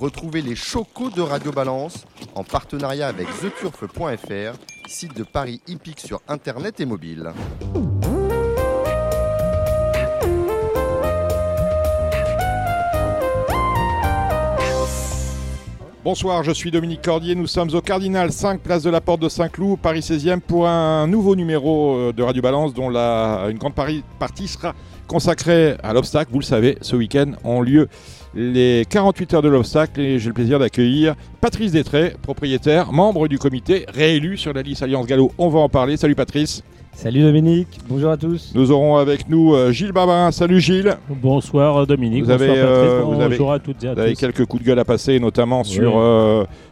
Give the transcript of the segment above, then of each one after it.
Retrouvez les chocos de Radio Balance en partenariat avec theturf.fr, site de Paris hippique sur internet et mobile. Bonsoir, je suis Dominique Cordier. Nous sommes au Cardinal 5, place de la Porte de Saint-Cloud, Paris 16e, pour un nouveau numéro euh, de Radio Balance dont la, une grande partie sera consacrée à l'obstacle. Vous le savez, ce week-end ont lieu les 48 heures de l'obstacle et j'ai le plaisir d'accueillir Patrice Détré, propriétaire, membre du comité, réélu sur la liste Alliance Gallo. On va en parler. Salut Patrice. Salut Dominique, bonjour à tous. Nous aurons avec nous euh, Gilles Babin. Salut Gilles. Bonsoir euh, Dominique. Vous avez, euh, bonjour à toutes et à vous avez quelques coups de gueule à passer, notamment sur,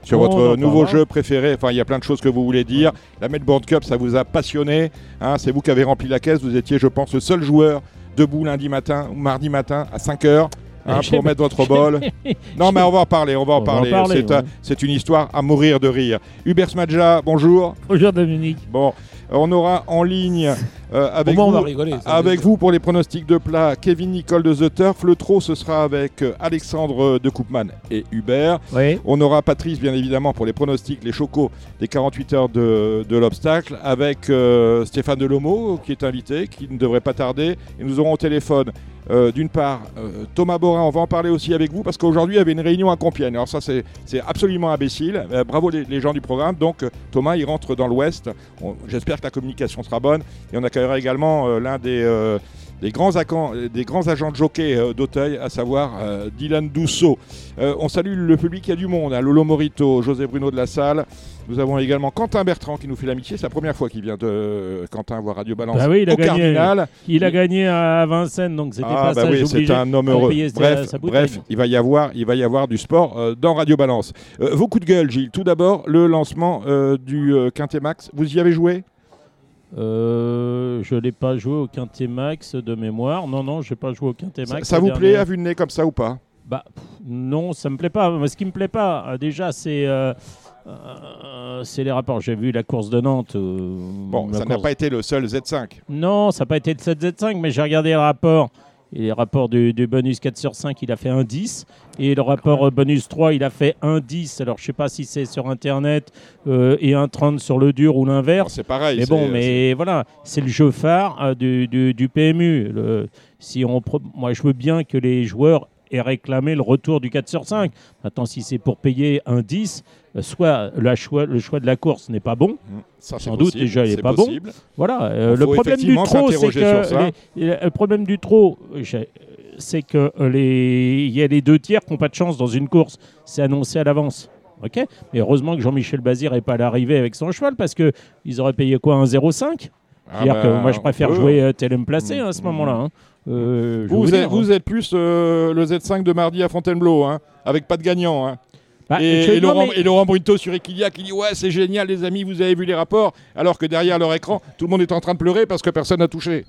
sur votre nouveau jeu préféré. Enfin, il y a plein de choses que vous voulez dire. La Melbourne Cup, ça vous a passionné. Hein. C'est vous qui avez rempli la caisse. Vous étiez, je pense, le seul joueur debout lundi matin ou mardi matin à 5 heures. Hein, pour mettre votre bol. non, mais on va en parler, on va en parler. c'est, une histoire à mourir de rire. Hubert Smadja, bonjour. Bonjour Dominique. Bon, on aura en ligne euh, avec, vous, avec vous pour les pronostics de plat Kevin Nicole de The Turf. Le trot, ce sera avec euh, Alexandre de Koopman et Hubert. On aura Patrice, bien évidemment, pour les pronostics, les chocos des 48 heures de, l'obstacle, avec euh, Stéphane Delomo, qui est invité, qui ne devrait pas tarder. Et nous aurons au téléphone d'une part, Thomas Borin, on va en parler aussi avec vous parce qu'aujourd'hui il y avait une réunion à Compiègne. Alors ça c'est absolument imbécile. bravo les, gens du programme. Donc Thomas il rentre dans l'Ouest. J'espère que la communication sera bonne. Et on accueillera également euh, l'un des, euh, des, grands des, grands agents de jockey euh, d'Auteuil, à savoir Dylan Dousseau. on salue le public, il y a du monde. Hein. Lolo Morito, José Bruno de la Salle. Nous avons également Quentin Bertrand qui nous fait l'amitié. C'est la première fois qu'il vient de Quentin voir Radio Balance bah oui, il a gagné, Cardinal. Il a gagné à Vincennes, donc c'était ah, pas bah oui, c'est un homme heureux. Bref, bref il, va y avoir, il va y avoir du sport dans Radio Balance. vos coups de gueule, Gilles. Tout d'abord, le lancement du Quintet Max. Vous y avez joué? Euh, je n'ai pas joué au Quintet Max de mémoire. Non, non, je n'ai pas joué au Quintet Max. Ça, vous plaît à vue de nez comme ça ou pas? Bah non, ça me plaît pas. ce qui me plaît pas, euh, déjà, c'est euh, c'est les rapports. J'ai vu la course de Nantes. bon, ça n'a pas été le seul Z5. Non, ça n'a pas été le seul Z5, mais j'ai regardé le rapport. Et le rapport du, bonus 4 sur 5, il a fait un 10. Et le rapport bonus 3, il a fait un 10. Alors, je ne sais pas si c'est sur Internet euh, et un 30 sur le dur ou l'inverse. C'est pareil. Mais bon, mais voilà, c'est le jeu phare euh, du, PMU. si on, moi, je veux bien que les joueurs aient réclamé le retour du 4 sur 5. Maintenant, si c'est pour payer un 10, euh, soit le choix, le choix de la course n'est pas bon, mmh. sans doute déjà il n'est pas bon. Voilà, euh, le, problème du trop, c'est que le problème du trop, c'est que les il y a les deux tiers qui n'ont pas de chance dans une course, c'est annoncé à l'avance. Ok, mais heureusement que Jean-Michel Bazir n'est pas à l'arrivée avec son cheval parce que ils auraient payé quoi un 0,5 ah bah, que moi je préfère jouer euh, Telem placé mmh. à ce moment-là. Hein. Vous, êtes, vous, êtes, plus le Z5 de mardi à Fontainebleau, hein, avec pas de gagnant. Hein. Bah, et, Laurent, et, Laurent, Brunto sur Equilia qui dit Ouais, c'est génial, les amis, vous avez vu les rapports, alors que derrière leur écran, tout le monde est en train de pleurer parce que personne n'a touché.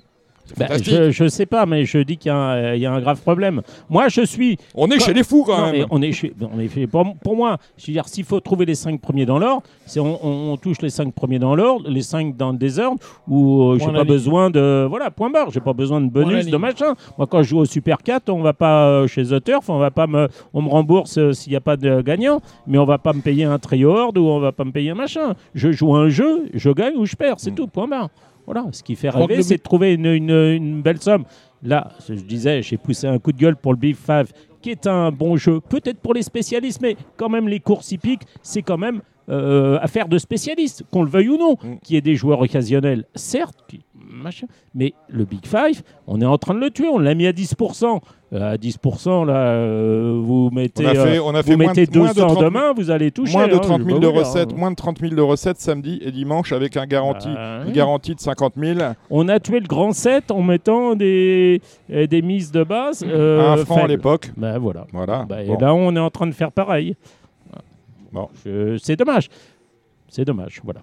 Bah, je, ne sais pas, mais je dis qu'il y, y, a un grave problème. Moi, je suis. On est chez les fous quand même. on est chez, on est pour, pour, moi, je veux dire, s'il faut trouver les cinq premiers dans l'ordre, c'est on, on, touche les cinq premiers dans l'ordre, les cinq dans le désordre, où euh, j'ai pas besoin de. Voilà, point barre. J'ai pas besoin de bonus, de machin. Moi, quand je joue au Super 4, on va pas euh, chez The Turf, on va pas me, on me rembourse euh, s'il n'y a pas de gagnant, mais on va pas me payer un trio horde ou on va pas me payer un machin. Je joue un jeu, je gagne ou je perds, c'est hmm. tout, point barre. Voilà, ce qui fait rêver, c'est de trouver une, belle somme. Là, je disais, j'ai poussé un coup de gueule pour le Big Five, qui est un bon jeu, peut-être pour les spécialistes, mais quand même, les courses hippiques, c'est quand même euh, affaire de spécialistes, qu'on le veuille ou non, mm. qui est des joueurs occasionnels, certes, mais le Big Five, on est en train de le tuer. On l'a mis à 10%. Euh, à 10%, là, euh, vous mettez, on a fait, vous mettez 200 demain, vous allez toucher. Moins de 30 hein, 000 de recettes, moins de 30 000 de recettes samedi et dimanche avec un garantie, bah, une garantie de 50 000. On a tué le grand 7 en mettant des, euh, des mises de base. un franc à l'époque. Ben voilà. voilà. Bah, et là, on est en train de faire pareil. Bon. C'est dommage. C'est dommage, voilà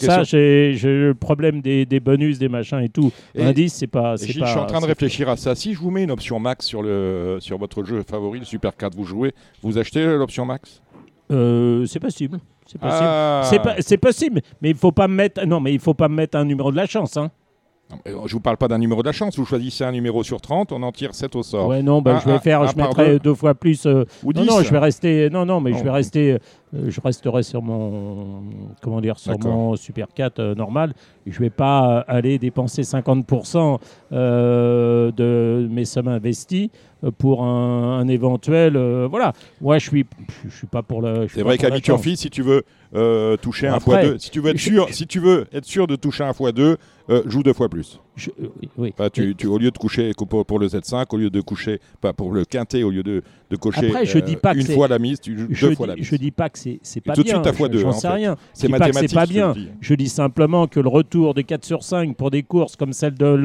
ça, j'ai le problème des, bonus, des machins et tout. Et Indice, c'est pas. je suis en train de réfléchir à ça. Si je vous mets une option max sur, le, sur votre jeu favori, le Super 4, vous jouez, vous achetez l'option max? Euh, C'est possible. C'est possible. Ah. C'est possible, mais il faut pas mettre. Non, mais il faut pas mettre un numéro de la chance. Hein. Je vous parle pas d'un numéro de la chance. Vous choisissez un numéro sur 30, on en tire 7 au sort. Ouais, non, bah, je vais faire, je mettrai deux. fois plus. Euh, Ou non, non, je vais rester. Non, non, mais je vais rester. Euh, je resterai sur mon, comment dire, sur mon Super 4 euh, normal. Je vais pas aller dépenser 50% de mes sommes investies pour un, éventuel. voilà. Moi, je suis, je suis pas pour le. C'est vrai qu'à si tu veux toucher un fois deux, si tu veux être sûr, si tu veux être sûr de toucher un fois deux, joue deux fois plus. Euh, oui. tu, tu, au lieu de coucher pour, pour, le Z5, au lieu de coucher, pas pour le quintet, au lieu de, de cocher Après, je dis pas euh, une fois la mise, tu joues deux fois la mise. Je dis pas que c'est pas tout bien. Tout de suite à fois deux. J'en sais rien. C'est mathématique. C'est pas bien. Je dis simplement que le retour de 4 sur 5 pour des courses comme celle de,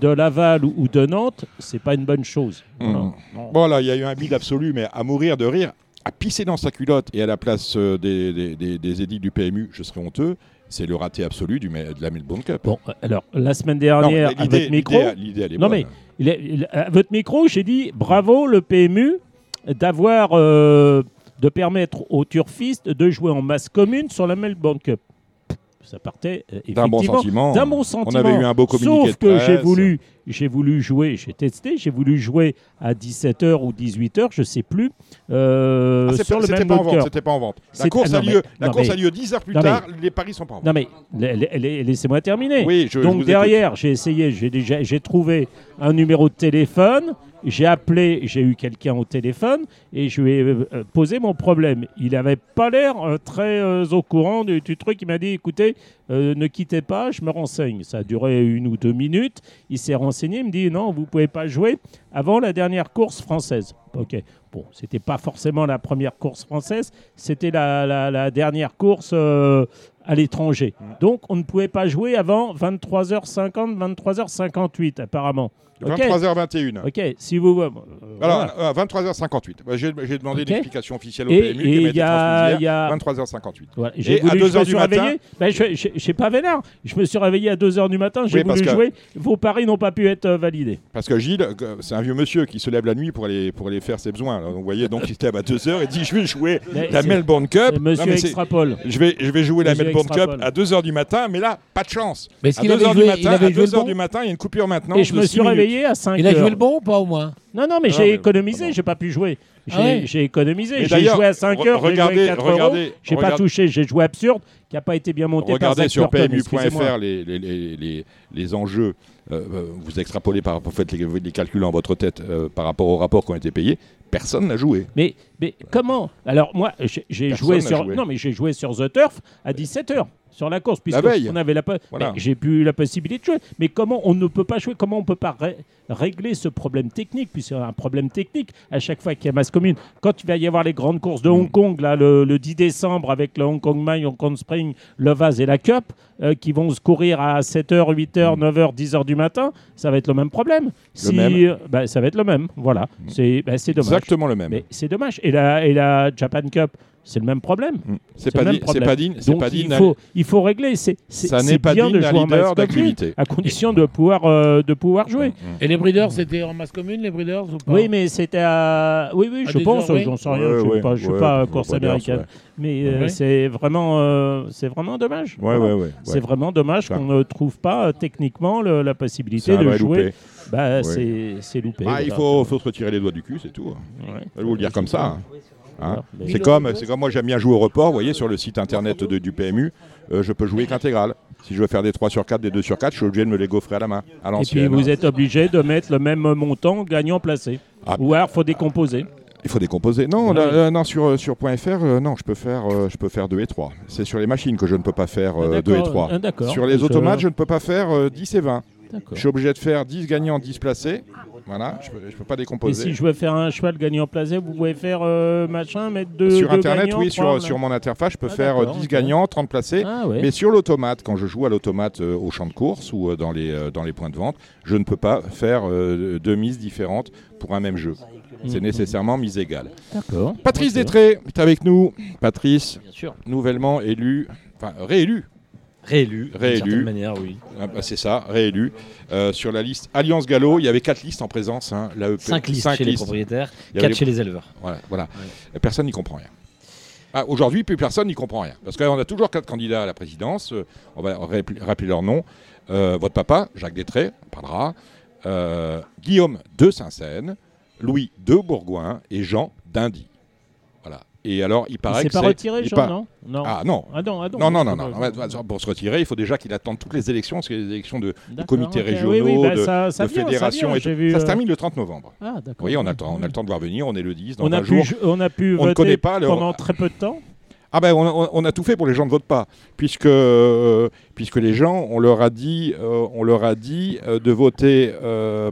de Laval ou, de Nantes, c'est pas une bonne chose. Mmh. Voilà, il y a eu un bide absolu, mais à mourir de rire à pisser dans sa culotte et à la place euh, des, des, des, des édits du PMU, je serais honteux c'est le raté absolu du, de la Melbourne Cup. Bon, alors, la semaine dernière, à votre micro. non, mais à votre micro, j'ai dit bravo le PMU d'avoir. Euh, de permettre aux turfistes de jouer en masse commune sur la Melbourne Cup ça partait euh, d'un bon sentiment. D'un bon sentiment. On avait eu un beau communiqué Sauf que j'ai voulu, j'ai voulu jouer, j'ai testé, j'ai voulu jouer à 17h ou 18h, je sais plus. Euh, ah, sur le même pas en vente, C'était pas en vente. La course, a, lieu, la course a lieu 10 heures plus tard, les paris sont pas en vente. Non mais laissez-moi terminer. Oui, je, Donc derrière, j'ai essayé, j'ai déjà, j'ai trouvé un numéro de téléphone j'ai appelé, j'ai eu quelqu'un au téléphone et je lui ai euh, euh, posé mon problème. Il n'avait pas l'air euh, très au courant du, truc. Il m'a dit écoutez, ne quittez pas, je me renseigne. Ça a duré une ou deux minutes. Il s'est renseigné. Il me dit non, vous ne pouvez pas jouer avant la dernière course française. Ok. Bon, c'était pas forcément la première course française, c'était la, dernière course à l'étranger. Donc, on ne pouvait pas jouer avant 23h50, 23h58, apparemment. 23h21. Ok, si vous. Euh, Alors, 23h58. Euh, bah, j'ai demandé une explication officielle au PMU. Et il y a, 23h58. Et à 2h du matin. Ben, je ne suis pas vénère. Je me suis réveillé à 2h du matin, j'ai voulu jouer. Vos paris n'ont pas pu être euh, validés. Parce que Gilles, c'est un vieux monsieur qui se lève la nuit pour aller, pour aller faire ses besoins. Donc, vous voyez, donc il se lève à 2h et dit Je vais jouer la Melbourne Cup. Monsieur extrapole. Je vais, je vais jouer la Melbourne Cup à 2h du matin, mais là, pas de chance. Mais à 2h du matin, à 2h du matin, il y a une coupure maintenant. Et je me suis réveillé à 5 Il a joué le bon ou pas au moins? Non, non, mais j'ai économisé, j'ai pas pu jouer. J'ai ah économisé. J'ai joué à 5 heures, regardez, j'ai regardez, J'ai pas touché, j'ai joué absurde, qui n'a pas été bien monté regardez par sur PMU.fr les, les, les, les, enjeux. Euh, euh, vous extrapolez, par, vous faites les, calculs en votre tête euh, par rapport aux rapports qui ont été payés. Personne n'a joué. Mais, mais comment? Alors moi, j'ai joué sur non, mais j'ai joué sur The Turf à 17 h sur la course, puisque on avait la j'ai pu la possibilité de jouer. Mais comment on ne peut pas jouer Comment on peut pas régler ce problème technique, puisque un problème technique à chaque fois qu'il y a masse commune. Quand il va y avoir les grandes courses de Hong mm. Kong, là, le, 10 décembre, avec le Hong Kong Mine, Hong Kong Spring, le Vase et la Cup, euh, qui vont se courir à 7h, 8h, 9h, 10h du matin, ça va être le même problème. si, euh, bah, ça va être le même, voilà. Mm. C'est bah, dommage. Exactement le même. Mais c'est dommage. Et la, et la Japan Cup, c'est le même problème. Mm. C'est pas, pas, digne. Donc il, faut, il faut régler. C'est, ça n'est pas digne de jouer en masse d'activité. À condition de pouvoir, euh, de pouvoir jouer. Mm, mm. Et les breeders, c'était en masse commune, les breeders ou pas? Oui, mais c'était à. Oui, oui, je pense. J'en sais rien. je ne suis pas, course américaine. Mais euh, c'est vraiment, euh, c'est vraiment dommage. Ouais, ouais, C'est vraiment dommage qu'on ne trouve pas techniquement la possibilité de jouer. Bah, c'est loupé. Ah, il faut, faut se retirer les doigts du cul, c'est tout. Je vais vous le dire comme ça. Hein. Hein. c'est comme, c'est comme moi j'aime bien jouer au report, vous voyez, sur le site internet de, du PMU, euh, je peux jouer qu'intégral. Si je veux faire des 3 sur 4, des 2 sur 4, je suis obligé de me les gaufrer à la main, à Et puis vous êtes obligé de mettre le même montant gagnant placé. Ah. Ou alors il faut décomposer. Il faut décomposer. Non, euh, non sur, sur .fr, euh, non, je peux, faire, je peux faire 2 et 3. C'est sur les machines que je ne peux pas faire 2 et 3. Ah, sur les automates, je ne peux pas faire 10 et 20. Je suis obligé de faire 10 gagnants, 10 placés. Voilà, je ne peux, pas décomposer. Et si je veux faire un cheval gagnant placé, vous pouvez faire euh, machin, mettre deux. Sur Internet, oui, sur, sur mon interface, je peux ah, faire 10 gagnants, 30 placés. Ah, mais sur l'automate, quand je joue à l'automate euh, au champ de course ou euh, dans, les, dans les points de vente, je ne peux pas faire deux mises différentes pour un même jeu. C'est nécessairement mise égale. D'accord. Patrice Détré est avec nous. Patrice, nouvellement élu, enfin réélu Réélu, réélu. manière, oui. Ah, bah, c'est ça, réélu. Euh, sur la liste Alliance Gallo, il y avait quatre listes en présence. Hein, 5 listes chez les propriétaires, 4 chez les éleveurs. Voilà, voilà. personne n'y comprend rien. Ah, aujourd'hui, plus personne n'y comprend rien. Parce qu'on a toujours quatre candidats à la présidence. Euh, on va rappeler leurs noms. Euh, votre papa, Jacques Détré, on parlera. Euh, Guillaume de Saint-Saëns, Louis de Bourgoin et Jean d'Indy. Et alors, il paraît que c'est pas retiré, Jean, non, non Ah non. Ah non, ah non, non, non, non, Pour se retirer, il faut déjà qu'il attende toutes les élections, parce qu'il y a des élections de, comités régionaux, bah, de, ça, ça fédérations. Ça, et ça se termine le 30 novembre. Ah, d'accord. Vous voyez, on a, on a le temps de voir venir, on est le 10. Dans on, a pu, on a pu on voter pendant très peu de temps? Ah ben on, a tout fait pour les gens ne votent pas, puisque, euh, puisque les gens, on leur a dit, euh, on leur a dit euh, de voter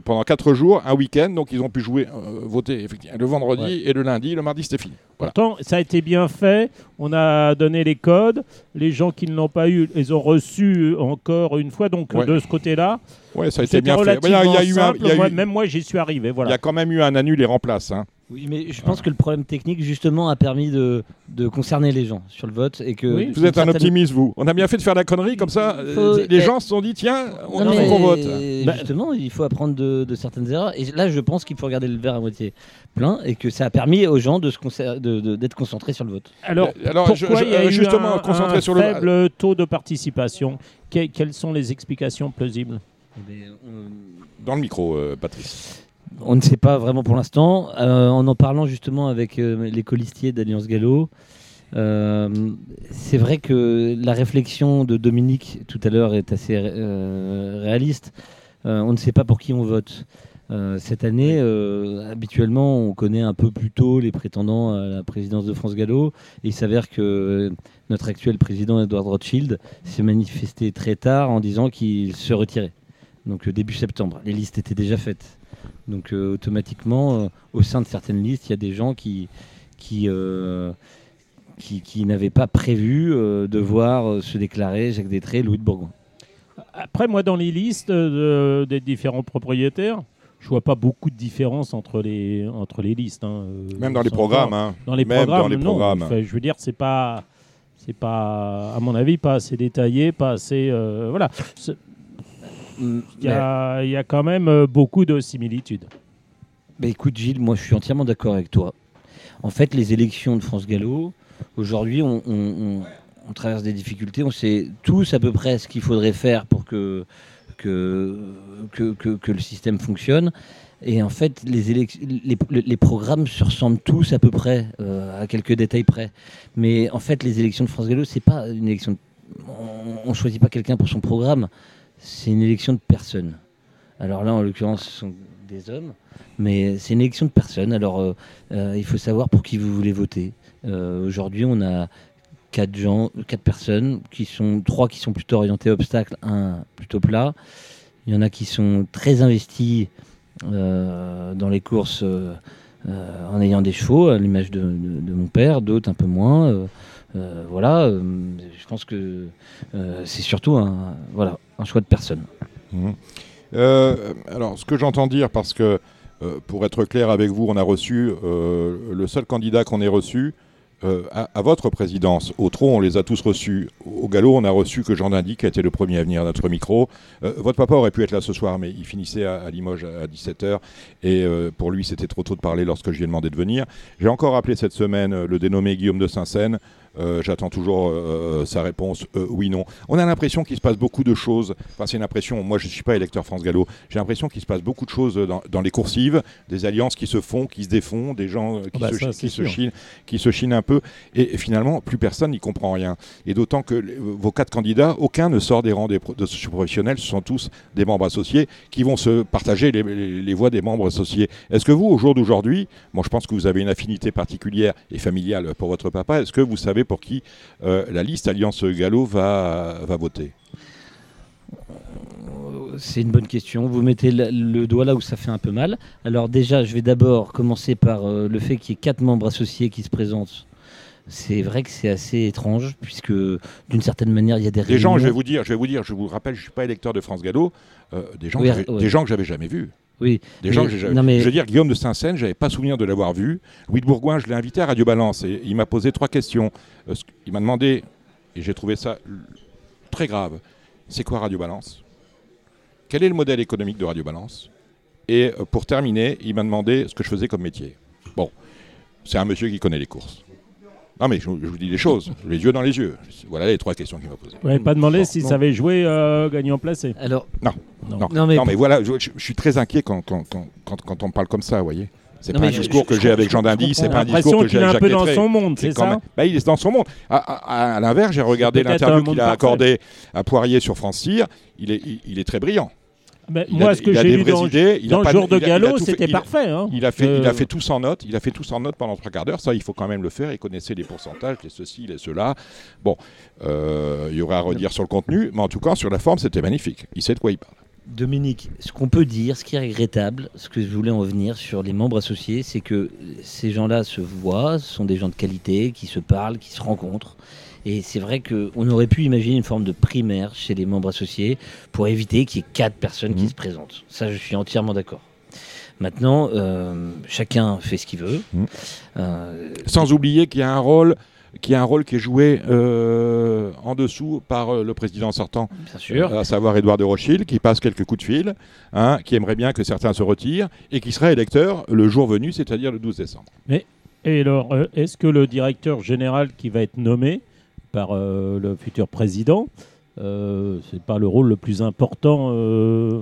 pendant 4 jours, un week-end, donc ils ont pu jouer, voter effectivement, le vendredi et le lundi, le mardi c'était fini. Pourtant, ça a été bien fait, on a donné les codes, les gens qui ne l'ont pas eu, ils ont reçu encore une fois, donc de ce côté-là. Ouais, ça a été bien fait. Il y a eu un, même moi j'y suis arrivé. Voilà. Il y a quand même eu un annul et remplace. Hein. Oui, mais je pense que le problème technique, justement, a permis de, de concerner les gens sur le vote. et que Vous êtes un optimiste, vous. On a bien fait de faire la connerie, comme ça, euh, les gens se sont dit, tiens, on a qu'on vote. Bah, justement, il faut apprendre de, de, certaines erreurs. Et là, je pense qu'il faut regarder le verre à moitié plein et que ça a permis aux gens d'être de de, d'être concentrés sur le vote. Alors, Alors pourquoi il y a eu justement un, concentré un sur faible le... taux de participation Quelles sont les explications plausibles? Eh ben, Dans le micro, euh, Patrice. On ne sait pas vraiment pour l'instant. Euh, en en parlant justement avec euh, les colistiers d'Alliance Gallo, euh, c'est vrai que la réflexion de Dominique tout à l'heure est assez réaliste. on ne sait pas pour qui on vote. cette année, habituellement, on connaît un peu plus tôt les prétendants à la présidence de France Gallo. Et il s'avère que notre actuel président, Edward Rothschild, s'est manifesté très tard en disant qu'il se retirait. Donc début septembre. Les listes étaient déjà faites. Donc euh, automatiquement, euh, au sein de certaines listes, il y a des gens qui, qui, euh, qui, n'avaient pas prévu de voir se déclarer Jacques Détré, Louis de Bourgoin. Après, moi, dans les listes des différents propriétaires, je vois pas beaucoup de différence entre les entre les listes. Hein, Même dans les programmes. Hein. Dans les programmes, dans les programmes. je veux dire, c'est pas c'est pas à mon avis pas assez détaillé, pas assez voilà. Il y, a, quand même euh, beaucoup de similitudes. Bah écoute Gilles, moi je suis entièrement d'accord avec toi. En fait, les élections de France Gallo, aujourd'hui, on, traverse des difficultés. On sait tous à peu près ce qu'il faudrait faire pour que que, que, le système fonctionne. Et en fait, les, les, les, programmes se ressemblent tous à peu près, euh, à quelques détails près. Mais en fait, les élections de France Gallo, c'est pas une élection. On ne choisit pas quelqu'un pour son programme c'est une élection de personnes. Alors là, en l'occurrence, ce sont des hommes, mais c'est une élection de personnes. Alors, euh, euh, il faut savoir pour qui vous voulez voter. Euh, aujourd'hui, on a quatre gens, quatre personnes, qui sont trois qui sont plutôt orientés obstacle, un plutôt plat. Il y en a qui sont très investis dans les courses en ayant des chevaux, à l'image de, mon père, d'autres un peu moins. Euh, voilà, euh, je pense que euh, c'est surtout un, voilà, un choix de personne. Mmh. alors, ce que j'entends dire, parce que pour être clair avec vous, on a reçu le seul candidat qu'on ait reçu. à, votre présidence. Au Trot, on les a tous reçus. Au Galop, on a reçu que Jean Dindy, qui a été le premier à venir à notre micro. votre papa aurait pu être là ce soir, mais il finissait à, Limoges à, 17h. Et pour lui, c'était trop tôt de parler lorsque je lui ai demandé de venir. J'ai encore appelé cette semaine le dénommé Guillaume de Saint-Seine. Euh, j'attends toujours euh, euh, sa réponse oui, non. On a l'impression qu'il se passe beaucoup de choses. Enfin, c'est une impression. Moi, je ne suis pas électeur France Gallo. J'ai l'impression qu'il se passe beaucoup de choses dans, les coursives, des alliances qui se font, qui se défont, des gens qui, ah bah se, qui se, chinent, qui se chinent un peu. Et, finalement, plus personne n'y comprend rien. Et d'autant que vos quatre candidats, aucun ne sort des rangs des, de professionnels. Ce sont tous des membres associés qui vont se partager les, les voix des membres associés. Est-ce que vous, au jour d'aujourd'hui, moi, je pense que vous avez une affinité particulière et familiale pour votre papa. Est-ce que vous savez pour qui euh, la liste Alliance Gallo va, va voter c'est une bonne question. Vous mettez le, doigt là où ça fait un peu mal. Alors déjà, je vais d'abord commencer par euh, le fait qu'il y ait quatre membres associés qui se présentent. C'est vrai que c'est assez étrange puisque d'une certaine manière il y a des, des gens. Je vais vous dire, je vais vous dire, je vous rappelle, je suis pas électeur de France Gallo. Euh, des gens, des gens que j'avais jamais vus. Oui. Des gens Je veux dire, Guillaume de Saint-Seine, j'avais pas souvenir de l'avoir vu. Louis de Bourgoin, je l'ai invité à Radio Balance et il m'a posé trois questions. Euh, il m'a demandé, et j'ai trouvé ça très grave, c'est quoi Radio Balance? Quel est le modèle économique de Radio Balance? Et euh, pour terminer, il m'a demandé ce que je faisais comme métier. Bon, c'est un monsieur qui connaît les courses. Non, mais je, vous dis les choses, les yeux dans les yeux. Voilà les trois questions qu'il m'a posées. Vous n'avez pas demandé s'il savait jouer euh, gagnant placé Alors, non. Non, non. mais, voilà, je, suis très inquiet quand, quand, quand, quand, on parle comme ça, vous voyez. C'est pas un discours que j'ai avec Jean Dindy, c'est pas un discours que j'ai avec Jacques un peu dans son monde, c'est ça bah, Il est dans son monde. À, l'inverse, j'ai regardé l'interview qu'il a accordée à Poirier sur France Cyr. Il est, il est très brillant moi, ce que j'ai lu dans, le jour de galop, c'était parfait. Hein. Il, a fait, il a euh. fait tout sans note. Il a fait tout sans note pendant trois quarts d'heure. Ça, il faut quand même le faire. Il connaissait les pourcentages, les ceci, les cela. Bon, euh, il y aura à redire sur le contenu, mais en tout cas, sur la forme, c'était magnifique. Il sait de quoi il parle. Dominique, ce qu'on peut dire, ce qui est regrettable, ce que je voulais en venir sur les membres associés, c'est que ces gens-là se voient, ce sont des gens de qualité, qui se parlent, qui se rencontrent. Et c'est vrai qu'on aurait pu imaginer une forme de primaire chez les membres associés pour éviter qu'il y ait quatre personnes qui mmh. se présentent. Ça, je suis entièrement d'accord. Maintenant, euh, chacun fait ce qu'il veut. Mmh. Euh, Sans oublier qu'il y a un rôle qui a un rôle qui est joué euh, en dessous par le président sortant, à savoir Édouard de Rothschild, qui passe quelques coups de fil, hein, qui aimerait bien que certains se retirent et qui serait électeur le jour venu, c'est-à-dire le 12 décembre. Mais, et alors, est-ce que le directeur général qui va être nommé par euh, le futur président. Euh, c'est pas le rôle le plus important. Euh,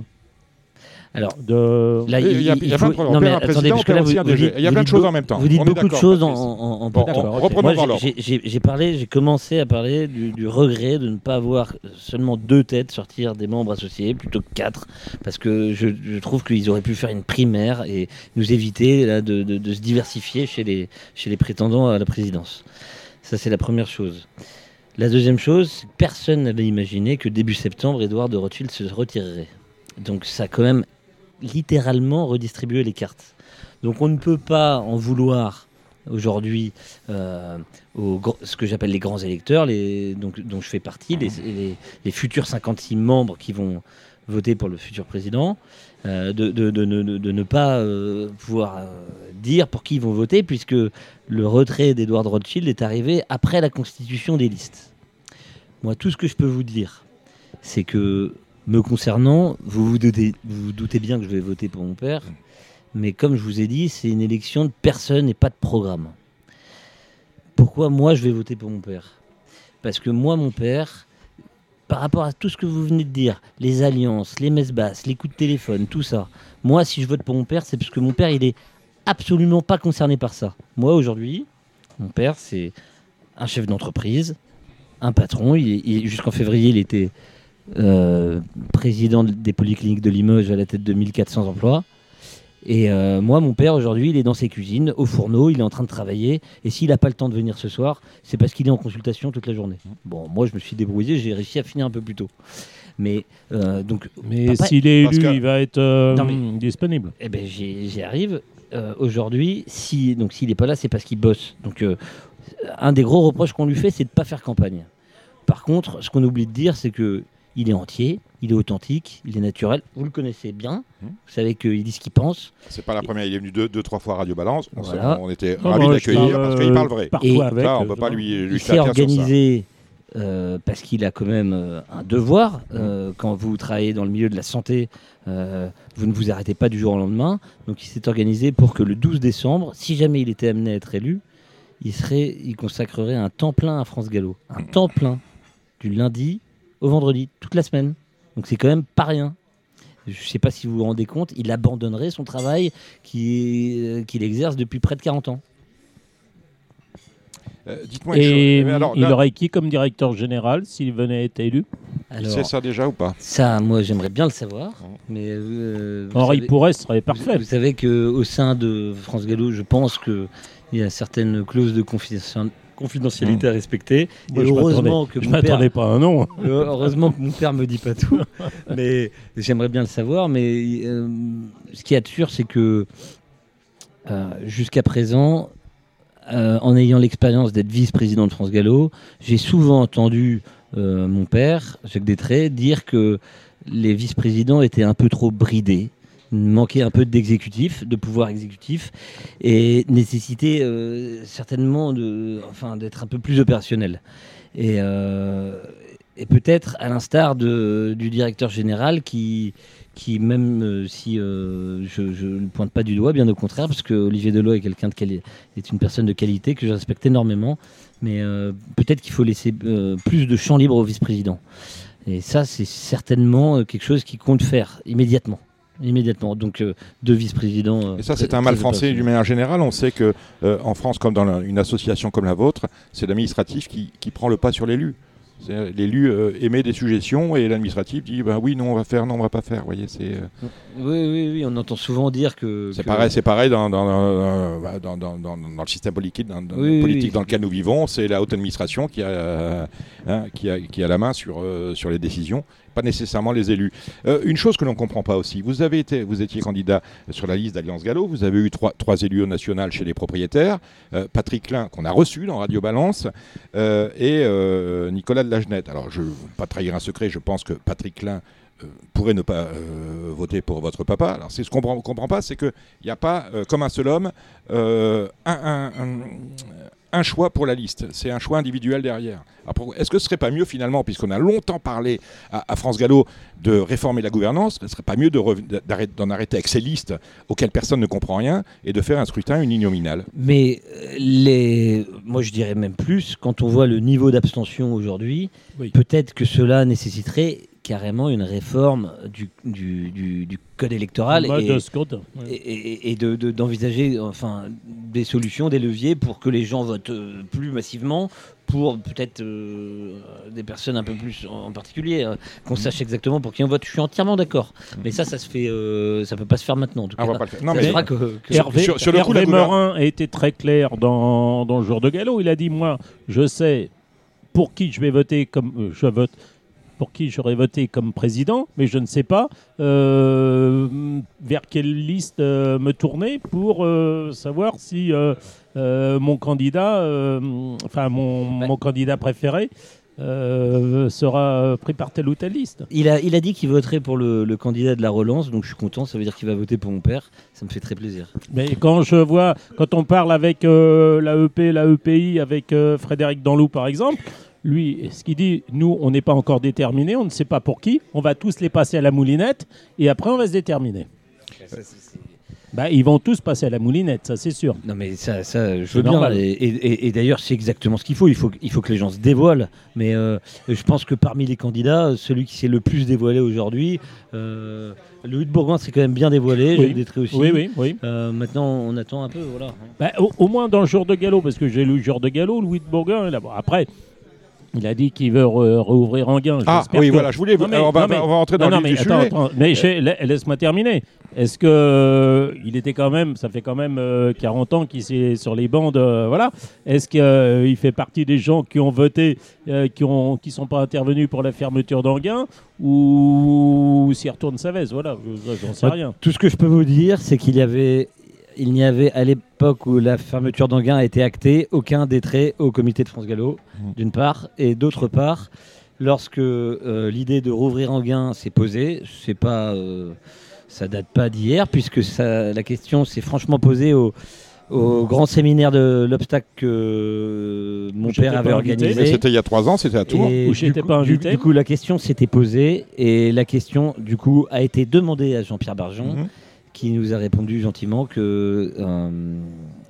alors, de... là, il, y a, il, faut... non, mais attendez, parce que là, vous, vous dites, il y a plein de choses en même temps. Vous dites beaucoup de choses en, en, en bon, l'ordre. J'ai parlé, j'ai commencé à parler du, du, regret de ne pas avoir seulement deux têtes sortir des membres associés plutôt que quatre, parce que je, je trouve qu'ils auraient pu faire une primaire et nous éviter là, de, de, de, se diversifier chez les, chez les prétendants à la présidence. Ça, c'est la première chose. La deuxième chose, personne n'avait imaginé que début septembre, Edouard de Rothschild se retirerait. Donc ça a quand même littéralement redistribué les cartes. Donc on ne peut pas en vouloir aujourd'hui euh, ce que j'appelle les grands électeurs, les, donc, dont je fais partie, les, les, futurs 56 membres qui vont voter pour le futur président, euh, de, ne pas euh, pouvoir dire pour qui ils vont voter, puisque le retrait d'Edouard Rothschild est arrivé après la constitution des listes. Moi, tout ce que je peux vous dire, c'est que, me concernant, vous vous doutez, vous, doutez bien que je vais voter pour mon père, mais comme je vous ai dit, c'est une élection de personne et pas de programme. Pourquoi moi je vais voter pour mon père? Parce que moi, mon père, par rapport à tout ce que vous venez de dire, les alliances, les messes basses, les coups de téléphone, tout ça, moi, si je vote pour mon père, c'est parce que mon père, il est absolument pas concerné par ça. Moi, aujourd'hui, mon père, c'est un chef d'entreprise, un patron. Jusqu'en février, il était euh, président des polycliniques de Limoges à la tête de 1400 emplois. Et euh, moi, mon père, aujourd'hui, il est dans ses cuisines, au fourneau, il est en train de travailler. Et s'il n'a pas le temps de venir ce soir, c'est parce qu'il est en consultation toute la journée. Bon, moi, je me suis débrouillé, j'ai réussi à finir un peu plus tôt. Mais euh, donc. Mais s'il est élu, il va être disponible. Eh ben, j'y arrive. aujourd'hui, si donc s'il n'est pas là, c'est parce qu'il bosse. Donc un des gros reproches qu'on lui fait, c'est de ne pas faire campagne. Par contre, ce qu'on oublie de dire, c'est que il est entier, il est authentique, il est naturel. Vous le connaissez bien. Mmh. Vous savez qu'il dit ce qu'il pense. C'est pas la première. Il est venu deux, deux trois fois à Radio Balance. On, était ravis d'accueillir parce qu'il parle vrai. Et on peut pas lui, lui il s'est organisé euh, parce qu'il a quand même euh, un devoir. Euh, quand vous travaillez dans le milieu de la santé, vous ne vous arrêtez pas du jour au lendemain. Donc il s'est organisé pour que le 12 décembre, si jamais il était amené à être élu, il, serait, il consacrerait un temps plein à France Gallo. Un temps plein. Du lundi au vendredi, toute la semaine. Donc c'est quand même pas rien. Je ne sais pas si vous vous rendez compte, il abandonnerait son travail qu'il exerce depuis près de 40 ans. Euh, dites-moi Et il aurait qui comme directeur général s'il venait être élu? C'est ça déjà ou pas? Ça, moi, j'aimerais bien le savoir. Mais euh, il pourrait, ce serait parfait. Vous savez qu'au sein de France Gallo, je pense que il y a certaines clauses de confidentialité à respecter. heureusement que je m'attendais pas à un nom. heureusement que mon père me dit pas tout, mais j'aimerais bien le savoir. Mais euh, ce qui est sûr, c'est que euh, jusqu'à présent, euh, en ayant l'expérience d'être vice-président de France Gallo, j'ai souvent entendu mon père, Jacques Détré, dire que les vice-présidents étaient un peu trop bridés manquait un peu d'exécutif, de pouvoir exécutif, et nécessiter euh, certainement enfin, d'être un peu plus opérationnel. Et, euh, peut-être à l'instar du directeur général qui, même euh, si je, ne pointe pas du doigt, bien au contraire, parce que Olivier Delot est quelqu'un de une personne de qualité que je respecte énormément, mais peut-être qu'il faut laisser plus de champ libre au vice-président. Et ça, c'est certainement quelque chose qui compte faire immédiatement immédiatement. Donc deux vice-présidents. et ça, c'est un mal français d'une manière générale. On sait que en France, comme dans une association comme la vôtre, c'est l'administratif qui, qui, prend le pas sur l'élu. L'élu euh, émet des suggestions et l'administratif dit ben oui, non, on va faire, non, on va pas faire. Voyez, c'est. Euh, oui, oui, oui, on entend souvent dire que. C'est pareil, c'est pareil dans, dans, dans, dans, le système politique, dans, politique dans lequel nous vivons. C'est la haute administration qui a, hein, qui a, qui a la main sur, euh, sur les décisions pas nécessairement les élus. Euh, une chose que l'on ne comprend pas aussi, vous, avez été, vous étiez candidat sur la liste d'Alliance Gallo, vous avez eu trois, trois élus au national chez les propriétaires, euh, Patrick Klein, qu'on a reçu dans Radio Balance, euh, et Nicolas de Lagenette. Alors, je ne veux pas trahir un secret, je pense que Patrick Klein pourrait ne pas voter pour votre papa. Alors, c'est ce qu'on ne comprend pas, c'est qu'il n'y a pas, comme un seul homme, un, un choix pour la liste, c'est un choix individuel derrière. Est-ce que ce serait pas mieux finalement, puisqu'on a longtemps parlé à, France Gallo de réformer la gouvernance, ce serait pas mieux d'en arrêter avec ces listes auxquelles personne ne comprend rien et de faire un scrutin uninominal? Mais euh, les... moi je dirais même plus, quand on voit le niveau d'abstention aujourd'hui, peut-être que cela nécessiterait carrément une réforme du, du, code électoral et, et, d'envisager enfin, des solutions, des leviers pour que les gens votent euh, plus massivement, pour peut-être euh, des personnes un peu plus en particulier, hein, qu'on mhm. sache exactement pour qui on vote. Je suis entièrement d'accord. Mais ça, ça se fait, euh, ça peut pas se faire maintenant. En tout ah, cas. Non, mais Hervé, sur, le coup, Morin a été très clair dans, dans le jour de galop. Il a dit moi, je sais pour qui je vais voter comme je vote pour qui j'aurais voté comme président, mais je ne sais pas euh, vers quelle liste euh, me tourner pour euh, savoir si mon candidat, enfin mon, mon, candidat préféré. sera pris par telle ou telle liste. Il a, il a dit qu'il voterait pour le, le, candidat de la relance, donc je suis content, ça veut dire qu'il va voter pour mon père, ça me fait très plaisir. Mais quand je vois, quand on parle avec l'AEP, la EPI, avec Frédéric Danlou par exemple, lui, ce qu'il dit, nous, on n'est pas encore déterminé, on ne sait pas pour qui, on va tous les passer à la moulinette et après on va se déterminer. Bah, ils vont tous passer à la moulinette, ça c'est sûr. Non mais ça, ça je veux bien. Et, d'ailleurs, c'est exactement ce qu'il faut. Il faut, il faut que les gens se dévoilent. Mais euh, je pense que parmi les candidats, celui qui s'est le plus dévoilé aujourd'hui, euh, Louis de Bourgoin s'est quand même bien dévoilé. Oui. aussi. Oui, oui, oui. Euh, maintenant, on attend un peu, voilà. Bah, au, moins dans le jour de galop, parce que j'ai lu le jour de galop, Louis de Bourgoin. Là, après, il a dit qu'il veut rouvrir Anguin. Ah oui, voilà, je voulais. on, va, on, va, rentrer dans le mais, attends, mais laisse-moi terminer. Est-ce que euh, il était quand même, ça fait quand même 40 euh, ans qu'il est sur les bandes, euh, voilà. Est-ce qu'il fait partie des gens qui ont voté, qui ont, qui sont pas intervenus pour la fermeture d'Anguin, ou s'il retourne sa veste, voilà, j'en sais rien. Tout ce que je peux vous dire, c'est qu'il y avait il n'y avait à l'époque où la fermeture d'Anguin a été actée aucun détrait au comité de France Gallo, mmh. d'une part, et d'autre part, lorsque euh, l'idée de rouvrir Anguin s'est posée, c'est pas, euh, ça date pas d'hier, puisque la question s'est franchement posée au, grand séminaire de l'obstacle que mon père avait organisé. C'était il y a trois ans, c'était à Tours. Où j'étais pas invité. Du, coup, la question s'était posée et la question, du coup, a été demandée à Jean-Pierre Barjon. Mmh qui nous a répondu gentiment que euh,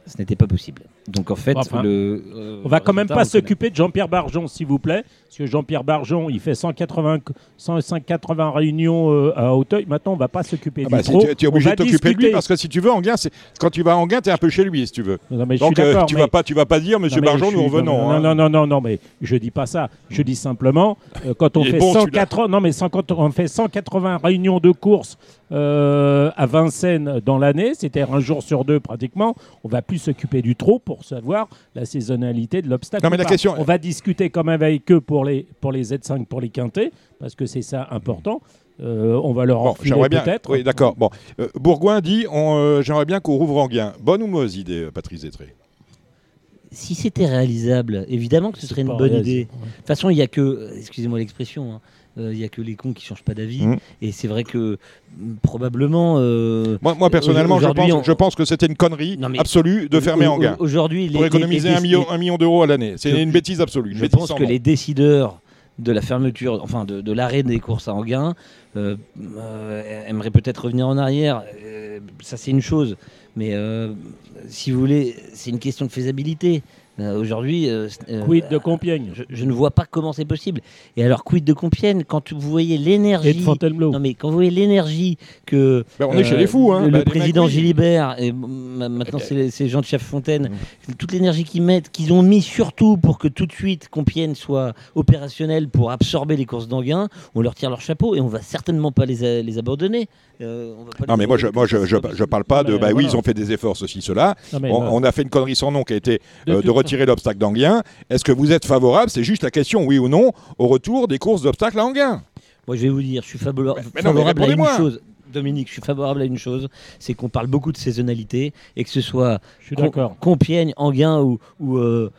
ce n'était pas possible. Donc en fait, le, euh, on va quand même pas s'occuper de Jean-Pierre Barjon, s'il vous plaît, parce que Jean-Pierre Barjon, il fait 180, 180 réunions euh, à Hauteuil. Maintenant, on va pas s'occuper ah bah, Tu es obligé de t'occuper de lui parce que si tu veux, Anguin, quand tu vas à Anguin, tu es un peu chez lui, si tu veux. Donc euh, tu vas pas, tu vas pas dire, Monsieur Barjon, nous revenons. Non, hein. non, non, non, non, mais je dis pas ça. Je dis simplement, quand on fait 180, non mais on fait 180 réunions de course à Vincennes dans l'année, c'est-à-dire un jour sur deux pratiquement, on va plus s'occuper du trop pour savoir la saisonnalité de l'obstacle. On va discuter quand même avec eux pour les, pour les Z5, pour les quintés, parce que c'est ça important. Euh, on va leur en peut-être. Oui, d'accord. Bon, euh, Bourgoin dit euh, j'aimerais bien qu'on rouvre Anguin. Bonne ou mauvaise idée, Patrice Zétré Si c'était réalisable, évidemment que ce serait une bonne idée. De toute façon, il n'y a que, excusez-moi l'expression, hein, il euh, n'y a que les cons qui changent pas d'avis. Mmh. Et c'est vrai que probablement. Euh, moi, personnellement, je pense, que c'était une connerie absolue de fermer Anguin. Aujourd'hui, pour économiser un million, un million d'euros à l'année. C'est une bêtise absolue. je pense que les décideurs de la fermeture, enfin de, l'arrêt des courses à Anguin, aimerait peut-être revenir en arrière. ça, c'est une chose. Mais si vous voulez, c'est une question de faisabilité. Euh, aujourd'hui. Euh, euh, quid de Compiègne je, ne vois pas comment c'est possible. Et alors, quid de Compiègne Quand vous voyez l'énergie. Non, mais quand vous voyez l'énergie que. Ben, on est chez les fous, hein. Le, bah, président Gilibert, et maintenant ben. c'est Jean de Chef-Fontaine, mmh. toute l'énergie qu'ils mettent, qu'ils ont mis surtout pour que tout de suite Compiègne soit opérationnel pour absorber les courses d'Anguin, on leur tire leur chapeau et on va certainement pas les, les abandonner. Non, mais moi, je, moi je, je, parle pas de. Bah oui, ils ont fait des efforts, ceci, cela. on, a fait une connerie sans nom qui a été de retirer tirer l'obstacle d'Anguien. Est-ce que vous êtes favorable? C'est juste la question, oui ou non, au retour des courses d'obstacles à Anguien. Moi, je vais vous dire, je suis favorable, favorable à une chose. Dominique, je suis favorable à une chose, c'est qu'on parle beaucoup de saisonnalité et que ce soit Compiègne, Anguin ou, ou euh,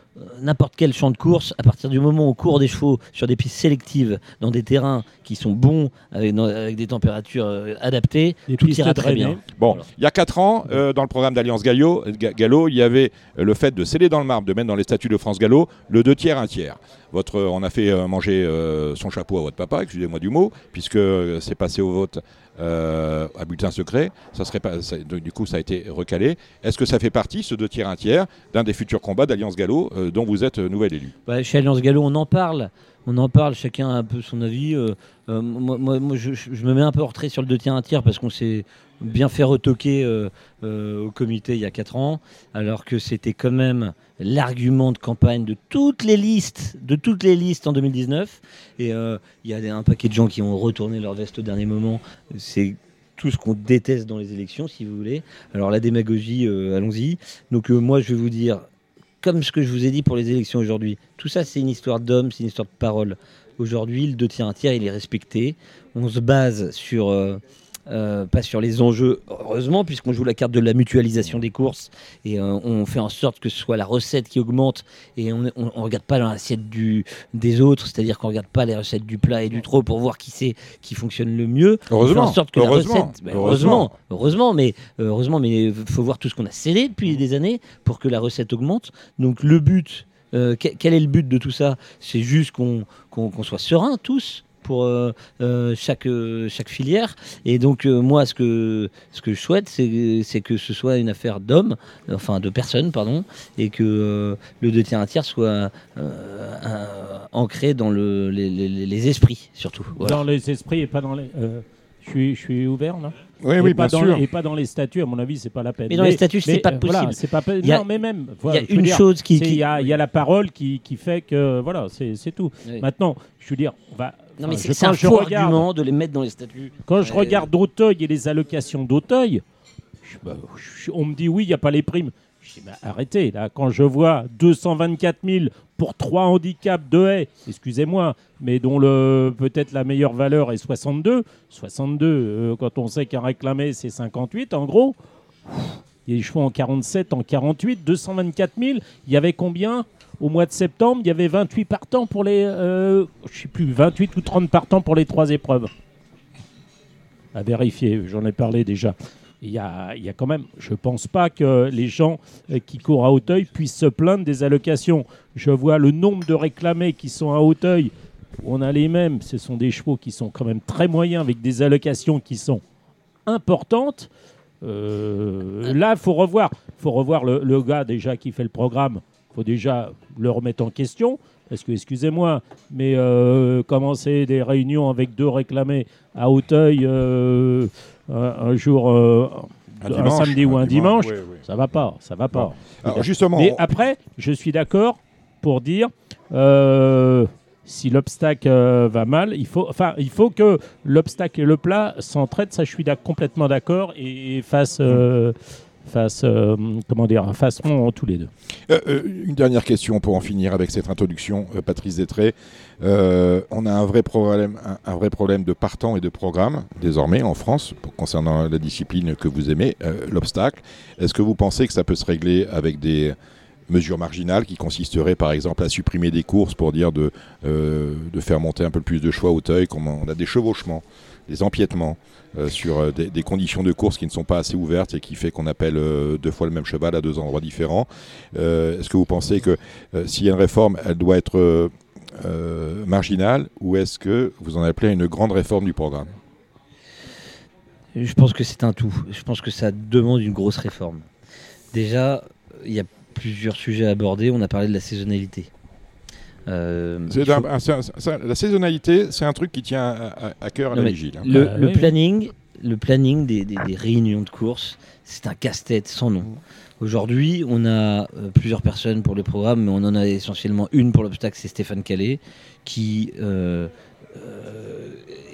n'importe quel champ de course, à partir du moment où on court des chevaux sur des pistes sélectives, dans des terrains qui sont bons, avec, des températures euh, adaptées, tout ira très bien. Bon, il y a 4 ans, euh, dans le programme d'Alliance Gallo, Gallo, il y avait le fait de sceller dans le marbre, de mettre dans les statuts de France Gallo le 2 tiers, 1 tiers. Votre, on a fait manger son chapeau à votre papa, excusez-moi du mot, puisque c'est passé au vote euh, à bulletin secret. Ça serait pas, du coup, ça a été recalé. Est-ce que ça fait partie, ce deux tiers, un tiers, d'un des futurs combats d'Alliance Gallo euh, dont vous êtes euh, nouvel élu bah, Chez Alliance Gallo, on en parle. On en parle, chacun a un peu son avis. moi, moi, je, me mets un peu en retrait sur le deux tiers, un tiers parce qu'on s'est bien fait retoquer euh, euh, au comité il y a 4 ans, alors que c'était quand même l'argument de campagne de toutes les listes, de toutes les listes en 2019. Et euh, il y a un paquet de gens qui ont retourné leur veste au dernier moment. C'est tout ce qu'on déteste dans les élections, si vous voulez. Alors la démagogie, allons-y. Donc moi, je vais vous dire, comme ce que je vous ai dit pour les élections aujourd'hui, tout ça, c'est une histoire d'homme, c'est une histoire de parole. Aujourd'hui, le deux tiers un tiers, il est respecté. On se base sur euh, pas sur les enjeux, heureusement, puisqu'on joue la carte de la mutualisation des courses et euh, on fait en sorte que ce soit la recette qui augmente et on ne regarde pas l'assiette du, des autres, c'est-à-dire qu'on ne regarde pas les recettes du plat et du trop pour voir qui c'est qui fonctionne le mieux. Heureusement. en sorte que heureusement. la recette, ben, heureusement, heureusement, mais euh, heureusement, mais faut voir tout ce qu'on a scellé depuis des années pour que la recette augmente. Donc le but, quel est le but de tout ça? C'est juste qu'on soit serein tous pour euh, euh, chaque, euh, chaque filière. Et donc, moi, ce que, ce que je souhaite, c'est que ce soit une affaire d'hommes, enfin de personnes, pardon, et que le deux tiers un tiers soit ancré dans le, les, esprits, surtout. Dans les esprits et pas dans les. Je suis, je suis, ouvert, non? Oui, oui, pas bien dans, sûr. Et pas dans les statuts, à mon avis, c'est pas la peine. Mais dans les statuts, c'est pas possible. c'est pas non, mais même. Il y a une chose qui. Il y, a, y a la parole qui, qui fait que. Voilà, c'est tout. Maintenant, je veux dire, on va non, mais c'est un faux argument de les mettre dans les statuts. Quand je regarde d'Auteuil et les allocations d'Auteuil, bah, on me dit oui, il n'y a pas les primes. Je dis bah, arrêtez, là, quand je vois 224 000 pour trois handicaps de haies, excusez-moi, mais dont le peut-être la meilleure valeur est 62, 62, euh, quand on sait qu'un réclamé c'est 58 en gros, il y a des chevaux en 47, en 48, 224 000, il y avait combien? Au mois de septembre, il y avait 28 partants pour les. Euh, je sais plus, 28 ou 30 partants pour les trois épreuves. À vérifier, j'en ai parlé déjà. Il y, a, il y a quand même, je ne pense pas que les gens euh, qui courent à Hauteuil puissent se plaindre des allocations. Je vois le nombre de réclamés qui sont à Hauteuil. On a les mêmes. Ce sont des chevaux qui sont quand même très moyens avec des allocations qui sont importantes. Euh, là, il faut revoir, faut revoir le, gars déjà qui fait le programme faut déjà le remettre en question. Parce que, excusez-moi, mais euh, commencer des réunions avec deux réclamés à Hauteuil euh, un, jour, euh, un, samedi ou un dimanche, ça va pas, ça va pas. justement, mais après, je suis d'accord pour dire si l'obstacle va mal, il faut, enfin, il faut que l'obstacle et le plat s'entraident. Ça, je suis complètement d'accord et, fasse face, euh, comment dire, faceront tous les deux. Euh, euh, une dernière question pour en finir avec cette introduction, Patrice Détré. on a un vrai problème, un, vrai problème de partant et de programme désormais en France concernant la discipline que vous aimez, l'obstacle. Est-ce que vous pensez que ça peut se régler avec des mesure marginale qui consisterait par exemple à supprimer des courses pour dire de, de faire monter un peu plus de choix au teuil, on a des chevauchements, des empiètements. Sur des, conditions de course qui ne sont pas assez ouvertes et qui fait qu'on appelle deux fois le même cheval à deux endroits différents. Est-ce que vous pensez que s'il y a une réforme, elle doit être marginale ou est-ce que vous en appelez une grande réforme du programme? Je pense que c'est un tout. Je pense que ça demande une grosse réforme. Déjà, il y a plusieurs sujets à aborder. On a parlé de la saisonnalité. Euh, la saisonnalité, c'est un truc qui tient à, cœur à la vigile. Hein. Le, bah planning, le planning des, réunions de course, c'est un casse-tête sans nom. Aujourd'hui, on a euh, plusieurs personnes pour le programme, mais on en a essentiellement une pour l'obstacle, c'est Stéphane Calais, qui euh,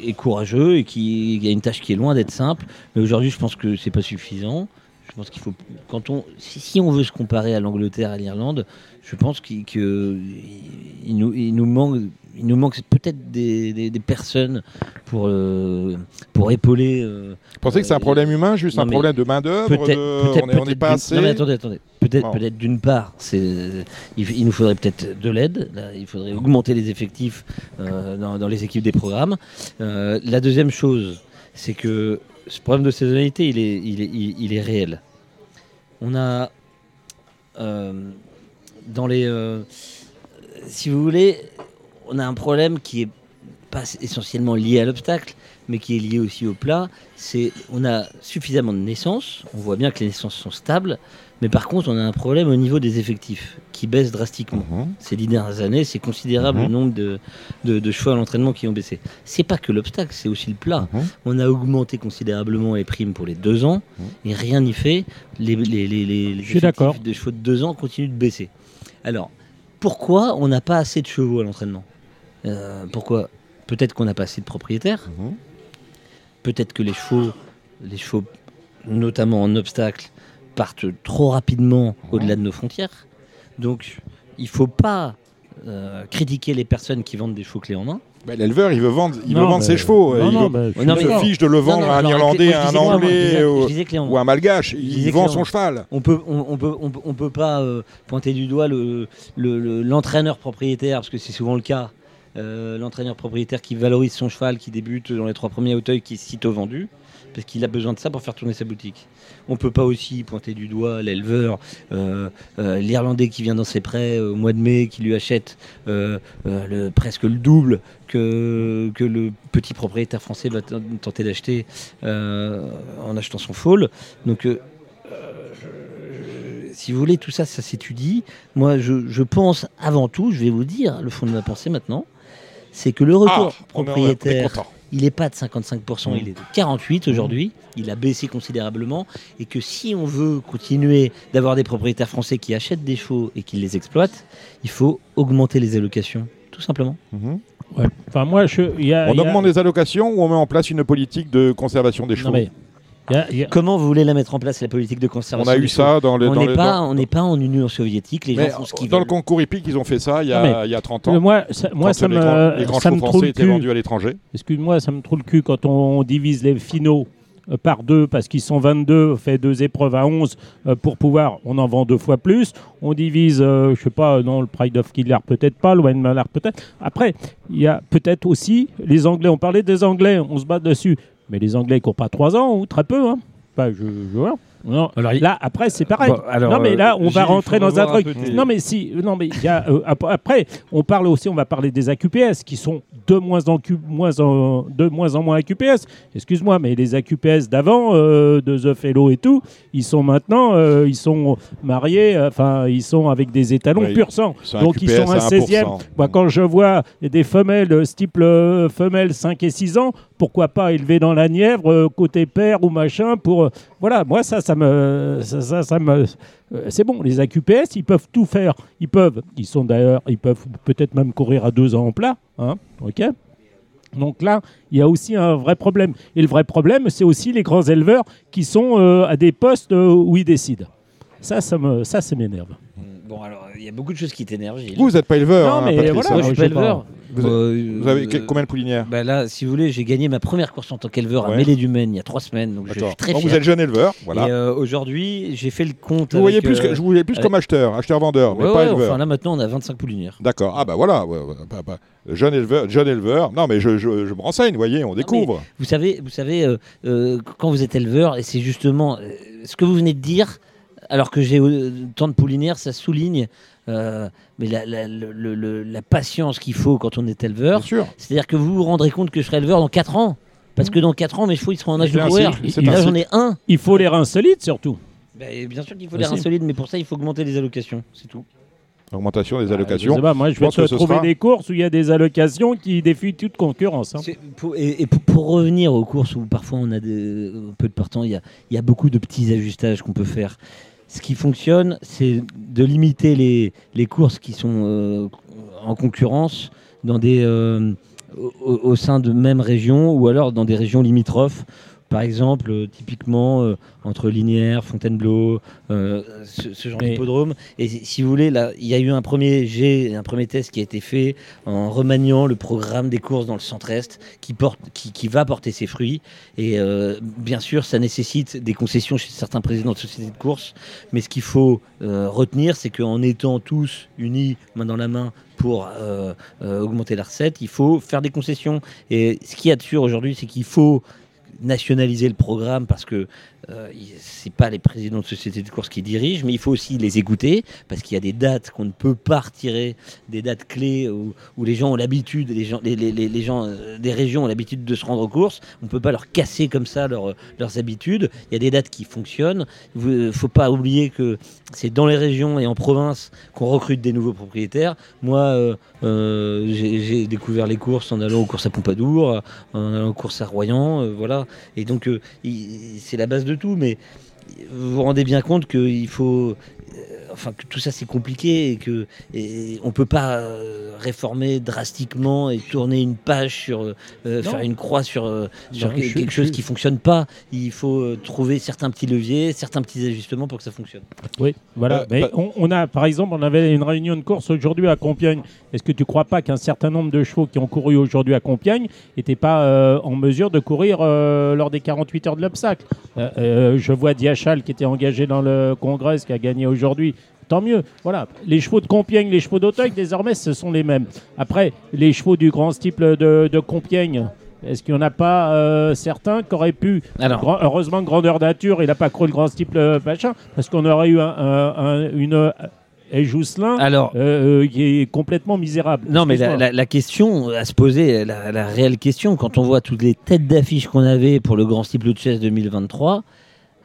est courageux et qui, a une tâche qui est loin d'être simple. Mais aujourd'hui, je pense que c'est pas suffisant. Je pense qu'il faut, quand on, si, on veut se comparer à l'Angleterre, à l'Irlande, je pense qu'il nous, il nous manque, il nous manque peut-être des, personnes pour, euh, pour épauler. Euh, Vous pensez que c'est un problème humain, juste un problème de main d'œuvre On n'est pas assez. attendez, attendez. Peut-être, peut-être d'une part, il, nous faudrait peut-être de l'aide. il faudrait augmenter les effectifs euh, dans, les équipes des programmes. la deuxième chose, c'est que ce problème de saisonnalité, il est, il est, il, est réel. On a dans les, si vous voulez, on a un problème qui est pas essentiellement lié à l'obstacle, mais qui est lié aussi au plat. C'est on a suffisamment de naissances, on voit bien que les naissances sont stables, mais par contre on a un problème au niveau des effectifs qui baisse drastiquement. Mhm. Ces dix dernières années, c'est considérable le mhm. nombre de, de, choix à l'entraînement qui ont baissé. C'est pas que l'obstacle, c'est aussi le plat. Mhm. On a augmenté considérablement les primes pour les deux ans et rien n'y fait. Les, les, les, les effectifs de chevaux de deux ans continuent de baisser. Alors pourquoi on n'a pas assez de chevaux à l'entraînement? Euh, pourquoi? Peut-être qu'on n'a pas assez de propriétaires. Mhm. Peut-être que les chevaux, les chevaux, notamment en obstacle, partent trop rapidement mhm. au-delà de nos frontières. Donc, il ne faut pas euh, critiquer les personnes qui vendent des chevaux clés en main. Bah, l'éleveur, il veut vendre, il veut vendre ses chevaux. il, se fiche de le vendre à un Irlandais, à un Anglais ou, un Malgache. Il vend son cheval. On peut, on, peut, on, peut pas euh, pointer du doigt l'entraîneur le, propriétaire, parce que c'est souvent le cas. Euh, l'entraîneur propriétaire qui valorise son cheval, qui débute dans les trois premiers hauteuils, qui est sitôt vendu, parce qu'il a besoin de ça pour faire tourner sa boutique. On peut pas aussi pointer du doigt l'éleveur, euh, euh, l'Irlandais qui vient dans ses prêts au mois de mai, qui lui achète le, presque le double que, que le petit propriétaire français va tenter d'acheter en achetant son foal. Donc si vous voulez, tout ça, ça s'étudie. Moi, je, je, pense avant tout, je vais vous dire le fond de ma pensée maintenant, c'est que le retour ah, propriétaire, il n'est pas de 55%, il est de 48% aujourd'hui. Il a baissé considérablement. Et que si on veut continuer d'avoir des propriétaires français qui achètent des chevaux et qui les exploitent, il faut augmenter les allocations, tout simplement. Mhm. Enfin, moi, je, on augmente les allocations ou on met en place une politique de conservation des chevaux? Comment vous voulez la mettre en place, la politique de conservation On a eu ça dans le. On n'est pas, en Union soviétique. Les gens font ce qu'ils Dans le concours hippique, ils ont fait ça il y a, il y a 30 ans. Moi, ça, moi, ça les, me, les grands chevaux français étaient vendus à l'étranger. Excuse-moi, ça me trouve le cul quand on divise les finaux euh, par deux parce qu'ils sont 22, on fait deux épreuves à 11 euh, pour pouvoir, on en vend deux fois plus. On divise, euh, je sais pas, non, le Pride of Killer peut-être pas, le Wayne Mallard peut-être. Après, il y a peut-être aussi les Anglais, on parlait des Anglais, on se bat dessus. Mais les Anglais courent pas trois ans ou très peu. Hein. Bah, je, je vois. Non, alors, là, après, c'est pareil. non, mais là, on va rentrer dans un truc. Non, mais si, non, mais y a, après, on parle aussi, on va parler des AQPS qui sont de moins en, moins en, de moins en moins AQPS. Excuse-moi, mais les AQPS d'avant, euh, de The Fellow et tout, ils sont maintenant, euh, ils sont mariés, enfin, ils sont avec des étalons pur sang. Donc, ils sont un 16e. Moi, quand je vois des femelles, type euh, femelles 5 et 6 ans, pourquoi pas élever dans la Nièvre, côté père ou machin, pour. voilà, moi, ça, ça me. Ça, me c'est bon, les AQPS, ils peuvent tout faire. Ils peuvent, ils sont d'ailleurs, ils peuvent peut-être même courir à deux ans en plat. Hein, ok donc là, il y a aussi un vrai problème. Et le vrai problème, c'est aussi les grands éleveurs qui sont euh, à des postes euh, où ils décident. Ça, ça, me, ça, m'énerve. Bon, alors, il y a beaucoup de choses qui t'énervent. Vous, vous n'êtes pas éleveur. Non, hein, mais voilà, je suis pas éleveur. Vous, avez, combien de poulinières bah Là, si vous voulez, j'ai gagné ma première course en tant qu'éleveur à Mêlée du Maine il y a trois semaines. Donc je suis très Vous êtes jeune éleveur, voilà. Et aujourd'hui, j'ai fait le compte. Vous voyez plus, que, je voulais plus comme acheteur, acheteur-vendeur, mais pas éleveur. Enfin, là maintenant, on a 25 poulinières. D'accord. Ah bah voilà, jeune éleveur, jeune éleveur. Non, mais je, je, me renseigne, vous voyez, on découvre. Vous savez, vous savez, quand vous êtes éleveur, et c'est justement ce que vous venez de dire alors que j'ai tant de poulinières, ça souligne euh, mais la, patience qu'il faut quand on est éleveur. C'est-à-dire que vous vous rendrez compte que je serai éleveur dans 4 ans. Parce que dans 4 ans, mes chevaux ils seront en âge de courir. là, j'en ai un. Il faut les reins solides surtout. Ben, bien sûr qu'il faut les reins solides, mais pour ça, il faut augmenter les allocations. C'est tout. Augmentation des ah, allocations. moi, je vais te trouver des courses où il y a des allocations qui défient toute concurrence. Hein. et, pour, revenir aux courses où parfois on a peu de partants, il y a beaucoup de petits ajustages qu'on peut faire ce qui fonctionne, c'est de limiter les, courses qui sont euh, en concurrence euh, au, sein de même région ou alors dans des régions limitrophes par exemple, euh, typiquement euh, entre Linière, Fontainebleau, euh, ce, genre d'hippodrome. Et si vous voulez, là, il y a eu un premier G, un premier test qui a été fait en remaniant le programme des courses dans le centre-est, qui, porte, qui, va porter ses fruits. Et bien sûr, ça nécessite des concessions chez certains présidents de sociétés de courses. Mais ce qu'il faut retenir, c'est qu'en étant tous unis, main dans la main, pour augmenter la recette, il faut faire des concessions. Et ce qui est sûr aujourd'hui, c'est qu'il faut nationaliser le programme parce que euh, c'est pas les présidents de sociétés de course qui dirigent, mais il faut aussi les écouter parce qu'il y a des dates qu'on ne peut pas retirer, des dates clés où, les gens ont l'habitude, les gens, les, gens euh, des régions ont l'habitude de se rendre aux courses. On ne peut pas leur casser comme ça leurs habitudes. Il y a des dates qui fonctionnent. Il ne faut pas oublier que c'est dans les régions et en province qu'on recrute des nouveaux propriétaires. Moi, euh, j'ai découvert les courses en allant aux courses à Pompadour, en allant aux courses à Royan, voilà. Et donc, c'est la base de tout, mais vous vous rendez bien compte qu'il faut enfin que tout ça c'est compliqué et que et on peut pas euh, réformer drastiquement et tourner une page sur euh, faire une croix sur, euh, sur quelque chose qui fonctionne pas. Il faut trouver certains petits leviers, certains petits ajustements pour que ça fonctionne. Oui, voilà. Mais on, a par exemple on avait une réunion de course aujourd'hui à Compiègne. Est-ce que tu crois pas qu'un certain nombre de chevaux qui ont couru aujourd'hui à Compiègne n'étaient pas en mesure de courir lors des 48 heures de l'obstacle? Je vois Diachal qui était engagé dans le Congrès, qui a gagné aujourd'hui tant mieux. Voilà, les chevaux de Compiègne, les chevaux d'Auteuil, désormais, ce sont les mêmes. Après, les chevaux du grand style de, Compiègne, est-ce qu'il n'y en a pas euh, certains qui auraient pu. Alors, heureusement, grandeur nature, il n'a pas cru le grand style euh, machin, parce qu'on aurait eu un, une. Et Jousselin, Alors, euh, qui est complètement misérable. Non, mais la, question à se poser, la, réelle question, quand on voit toutes les têtes d'affiche qu'on avait pour le Grand Style de Chess 2023,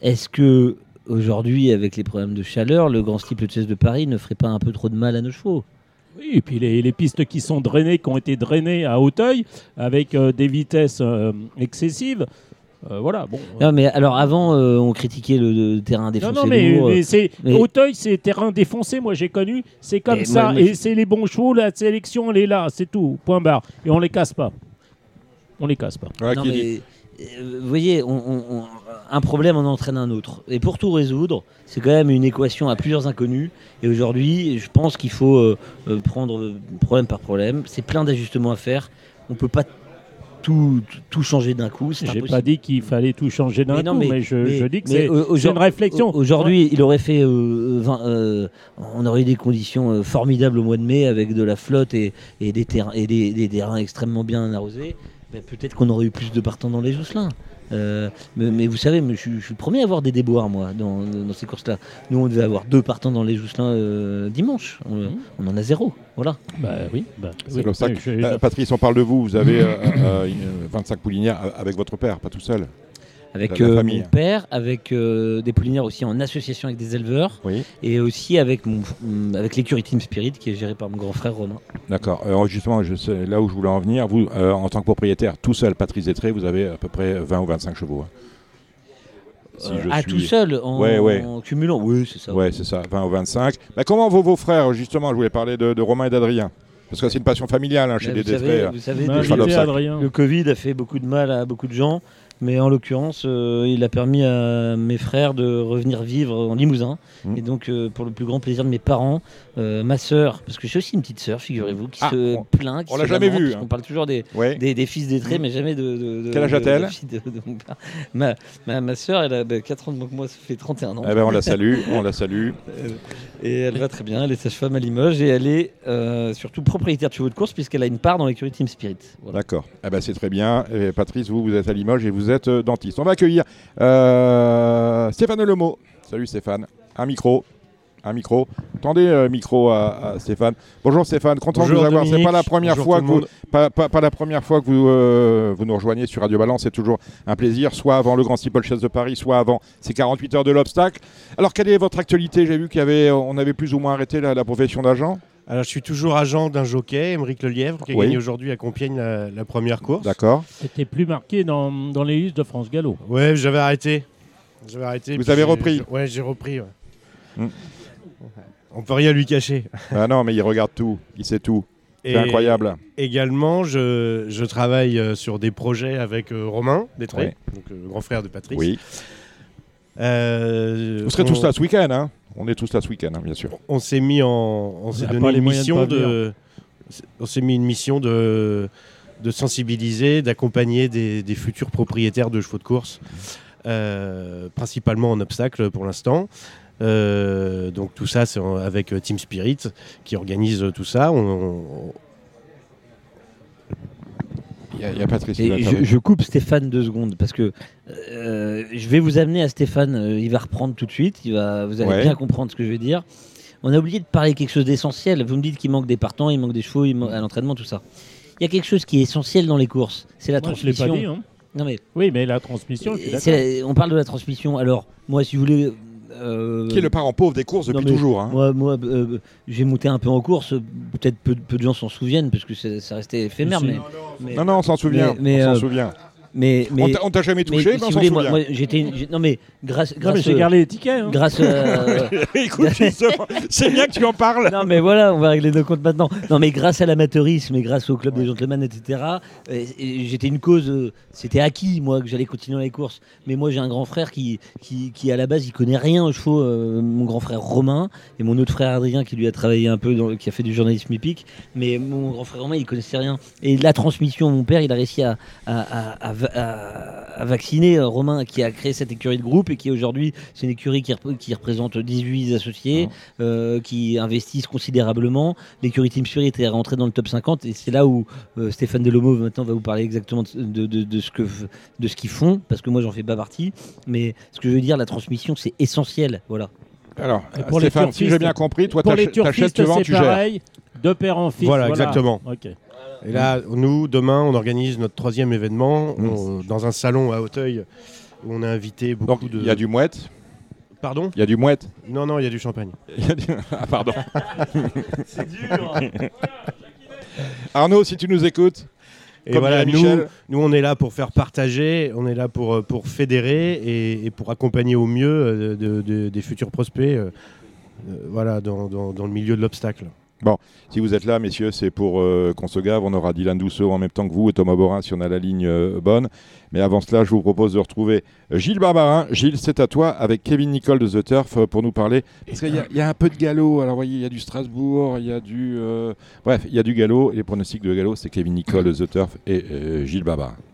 est-ce que aujourd'hui, avec les problèmes de chaleur, le Grand Steeple Chess de Paris ne ferait pas un peu trop de mal à nos chevaux oui, et puis les, pistes qui sont drainées, qui ont été drainées à Hauteuil, avec euh, des vitesses euh, excessives. Euh, voilà, bon. Non, mais alors avant, on critiquait le, terrain défoncé. Non, non, mais, c'est Hauteuil, c'est terrain défoncé. Moi, j'ai connu. C'est comme ça. et c'est les bons chevaux. La sélection, elle est là. C'est tout. Point barre. Et on les casse pas. On les casse pas. non, mais, vous voyez, un problème en entraîne un autre. Et pour tout résoudre, c'est quand même une équation à plusieurs inconnus. Et aujourd'hui, je pense qu'il faut euh, euh, prendre problème par problème. C'est plein d'ajustements à faire. On ne peut pas tout, tout changer d'un coup. J'ai pas dit qu'il fallait tout changer d'un coup, mais, je, dis que c'est une réflexion. Aujourd'hui, il aurait fait. Euh, on aurait eu des conditions formidables au mois de mai avec de la flotte et, des, terrains, et des terrains extrêmement bien arrosés. Ben, peut-être qu'on aurait eu plus de partants dans les Jousselins. Euh, mais, vous savez, je, suis le premier à avoir des déboires, moi, dans, ces courses-là. Nous, on devait avoir deux partants dans les Jousselins euh, dimanche. Mmh. On, en a zéro. Voilà. Bah oui. Bah, c'est comme ça. Euh, Patrice, on parle de vous. Vous avez 25 poulinières avec votre père, pas tout seul avec euh, mon père, avec euh, des poulinières aussi en association avec des éleveurs, et aussi avec, mon, mm, avec l'écurie Team Spirit qui est gérée par mon grand frère Romain. D'accord. Alors justement, je sais, là où je voulais en venir, vous, euh, en tant que propriétaire, tout seul, Patrice Détré, vous avez à peu près 20 ou 25 chevaux. Hein. Si ah, tout seul, en, cumulant Oui, c'est ça. Oui, c'est ça, 20 ou 25. Mais comment vont vos frères, justement Je voulais parler de, Romain et d'Adrien. Parce que c'est une passion familiale hein, chez les Détré. Vous savez, le Covid a fait beaucoup de mal à beaucoup de gens. Mais en l'occurrence, euh, il a permis à mes frères de revenir vivre en Limousin. Mmh. Et donc, euh, pour le plus grand plaisir de mes parents, euh, ma sœur, parce que j'ai aussi une petite sœur, figurez-vous, qui ah, se plaint. Qui on l'a jamais vu. Hein. On parle toujours des, des, fils des traits, mmh. mais jamais de. de, Quel âge a-t-elle ma, ma, ma, sœur, elle a 4 bah, ans de moi, ça fait 31 ans. Eh ben, on la salue, on la salue. Et elle va très bien, elle est sage-femme à Limoges et elle est surtout propriétaire de chevaux de course puisqu'elle a une part dans l'écurie Team Spirit. D'accord. Eh ben, c'est très bien. Patrice, vous, vous êtes à Limoges et vous êtes euh, dentiste. On va accueillir euh, Stéphane Lemo. Salut Stéphane. Un micro. Un micro. Tendez euh, micro à, Stéphane. Bonjour Stéphane, content de vous avoir. C'est pas la première fois que vous, pas, la première fois que vous, vous nous rejoignez sur Radio Balance. C'est toujours un plaisir, soit avant le Grand Steeple de Paris, soit avant ces 48 heures de l'obstacle. Alors quelle est votre actualité? J'ai vu qu'il y avait, on avait plus ou moins arrêté la profession d'agent. Alors, je suis toujours agent d'un jockey, Émeric Lelièvre, qui a gagné aujourd'hui à Compiègne la, première course. D'accord. C'était plus marqué dans, dans les listes de France Gallo. Ouais, j'avais arrêté. J'avais arrêté. Vous avez repris Ouais, j'ai repris. Ouais. Hmm. On peut rien lui cacher. Ah non, mais il regarde tout. Il sait tout. C'est incroyable. Également, je, je, travaille euh, sur des projets avec euh, Romain Détré, donc euh, le grand frère de Patrice. Oui. Vous serez tous là ce week-end, hein on est tous là ce week-end, hein, bien sûr. On s'est mis en, on s'est donné une mission de, on s'est mis une mission de, de sensibiliser, d'accompagner des, futurs propriétaires de chevaux de course, euh, principalement en obstacle pour l'instant. Euh, donc tout ça, c'est avec Team Spirit qui organise tout ça. on, il y, a Patrice. je, coupe Stéphane deux secondes parce que euh, je vais vous amener à Stéphane. Euh, il va reprendre tout de suite. Il va, vous allez bien comprendre ce que je vais dire. On a oublié de parler quelque chose d'essentiel. Vous me dites qu'il manque des partants, il manque des chevaux, il manque à l'entraînement, tout ça. Il y a quelque chose qui est essentiel dans les courses. C'est la transmission. Je l'ai pas dit. Hein. Non mais oui, mais la transmission. on parle de la transmission. Alors moi, si vous voulez, euh, qui est le parent pauvre des courses depuis toujours. Hein. Moi, moi euh, j'ai monté un peu en course. Peut-être peu, de gens s'en souviennent parce que ça restait éphémère. Mais, non, non, on s'en souvient. Mais, on s'en euh, souvient. Mais, mais, on t'a jamais touché, mais. Moi, j'étais, non mais grâce, grâce j'ai gardé les tickets. Hein. Grâce. Écoute, c'est bien que tu en parles. Non mais voilà, on va régler nos comptes maintenant. Non mais grâce à l'amateurisme et grâce au club des gentlemen, etc. J'étais une cause. C'était acquis moi que j'allais continuer les courses. Mais moi j'ai un grand frère qui, qui, qui, à la base il connaît rien aux chevaux. Euh, mon grand frère Romain et mon autre frère Adrien qui lui a travaillé un peu, dans, qui a fait du journalisme épique. Mais mon grand frère Romain il connaissait rien. Et la transmission, mon père il a réussi à, à, à à, vacciner euh, Romain qui a créé cette écurie de groupe et qui aujourd'hui c'est une écurie qui, qui, représente 18 associés euh, qui investissent considérablement. L'écurie Team Spirit est rentrée dans le top 50 et c'est là où euh, Stéphane Delomo maintenant va vous parler exactement de, de, ce que de ce qu'ils font parce que moi j'en fais pas partie. Mais ce que je veux dire, la transmission c'est essentiel. Voilà. Alors, pour Stéphane, si j'ai bien compris, toi, t'achètes, tu vends, tu gères. De père en fils. Voilà, exactement. Et là, nous, demain, on organise notre troisième événement mmh. dans un salon à Hauteuil où on a invité beaucoup de. Il y a du mouette Pardon Il y a du mouette Non, non, il y a du champagne. Ah, pardon. C'est dur. Arnaud, si tu nous écoutes. Et voilà, nous, nous, on est là pour faire partager, on est là pour, euh, pour fédérer et, pour accompagner au mieux euh, des futurs prospects euh, voilà, dans, dans le milieu de l'obstacle. Bon, si vous êtes là, messieurs, c'est pour euh, qu'on se gave. On aura Dylan Douceau en même temps que vous et Thomas Borin si on a la ligne euh, bonne. Mais avant cela, je vous propose de retrouver euh, Gilles Barbarin. Gilles, c'est à toi avec Kevin Nicole de The Turf pour nous parler. Parce qu'il y, a un peu de galop. Alors, voyez, il y a du Strasbourg, il y a du. bref, il y a du galop. Les pronostics de galop, c'est Kevin Nicole de The Turf et Gilles Barbarin.